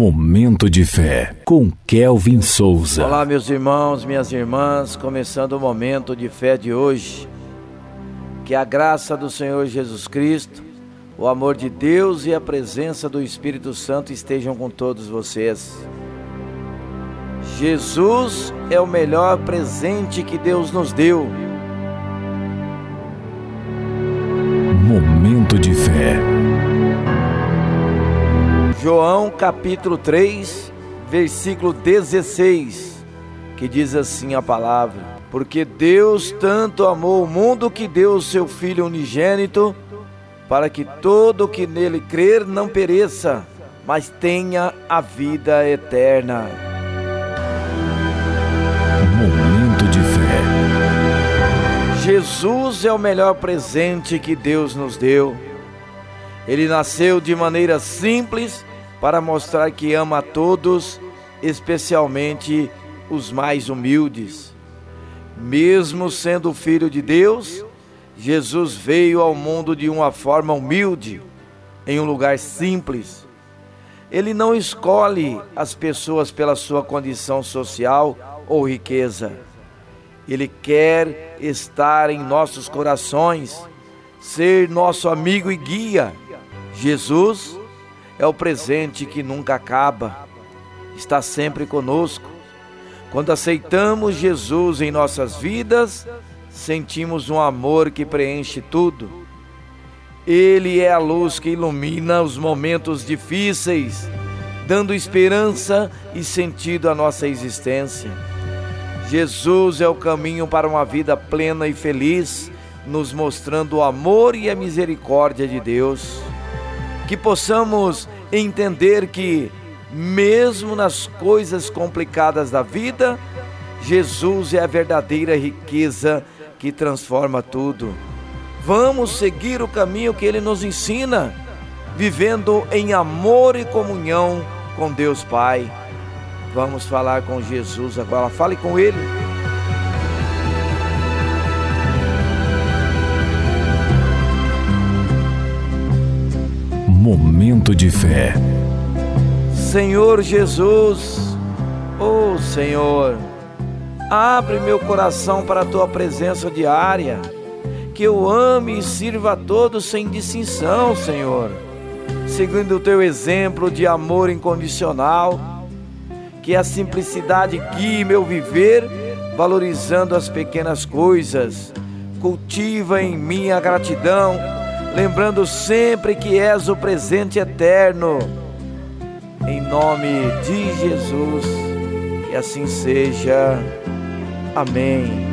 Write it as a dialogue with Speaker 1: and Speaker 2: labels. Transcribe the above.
Speaker 1: Momento de fé com Kelvin Souza.
Speaker 2: Olá, meus irmãos, minhas irmãs, começando o momento de fé de hoje. Que a graça do Senhor Jesus Cristo, o amor de Deus e a presença do Espírito Santo estejam com todos vocês. Jesus é o melhor presente que Deus nos deu.
Speaker 1: Momento de
Speaker 2: João capítulo 3, versículo 16, que diz assim a palavra: Porque Deus tanto amou o mundo que deu o seu Filho unigênito, para que todo que nele crer não pereça, mas tenha a vida eterna.
Speaker 1: Momento de fé.
Speaker 2: Jesus é o melhor presente que Deus nos deu. Ele nasceu de maneira simples para mostrar que ama a todos, especialmente os mais humildes. Mesmo sendo filho de Deus, Jesus veio ao mundo de uma forma humilde, em um lugar simples. Ele não escolhe as pessoas pela sua condição social ou riqueza. Ele quer estar em nossos corações, ser nosso amigo e guia. Jesus é o presente que nunca acaba, está sempre conosco. Quando aceitamos Jesus em nossas vidas, sentimos um amor que preenche tudo. Ele é a luz que ilumina os momentos difíceis, dando esperança e sentido à nossa existência. Jesus é o caminho para uma vida plena e feliz, nos mostrando o amor e a misericórdia de Deus que possamos entender que, mesmo nas coisas complicadas da vida, Jesus é a verdadeira riqueza que transforma tudo. Vamos seguir o caminho que ele nos ensina, vivendo em amor e comunhão com Deus Pai. Vamos falar com Jesus agora. Fale com ele.
Speaker 1: Momento de fé.
Speaker 2: Senhor Jesus, oh Senhor, abre meu coração para a tua presença diária, que eu ame e sirva a todos sem distinção, Senhor, seguindo o teu exemplo de amor incondicional, que a simplicidade guie meu viver, valorizando as pequenas coisas, cultiva em mim a gratidão lembrando sempre que és o presente eterno. Em nome de Jesus, que assim seja. Amém.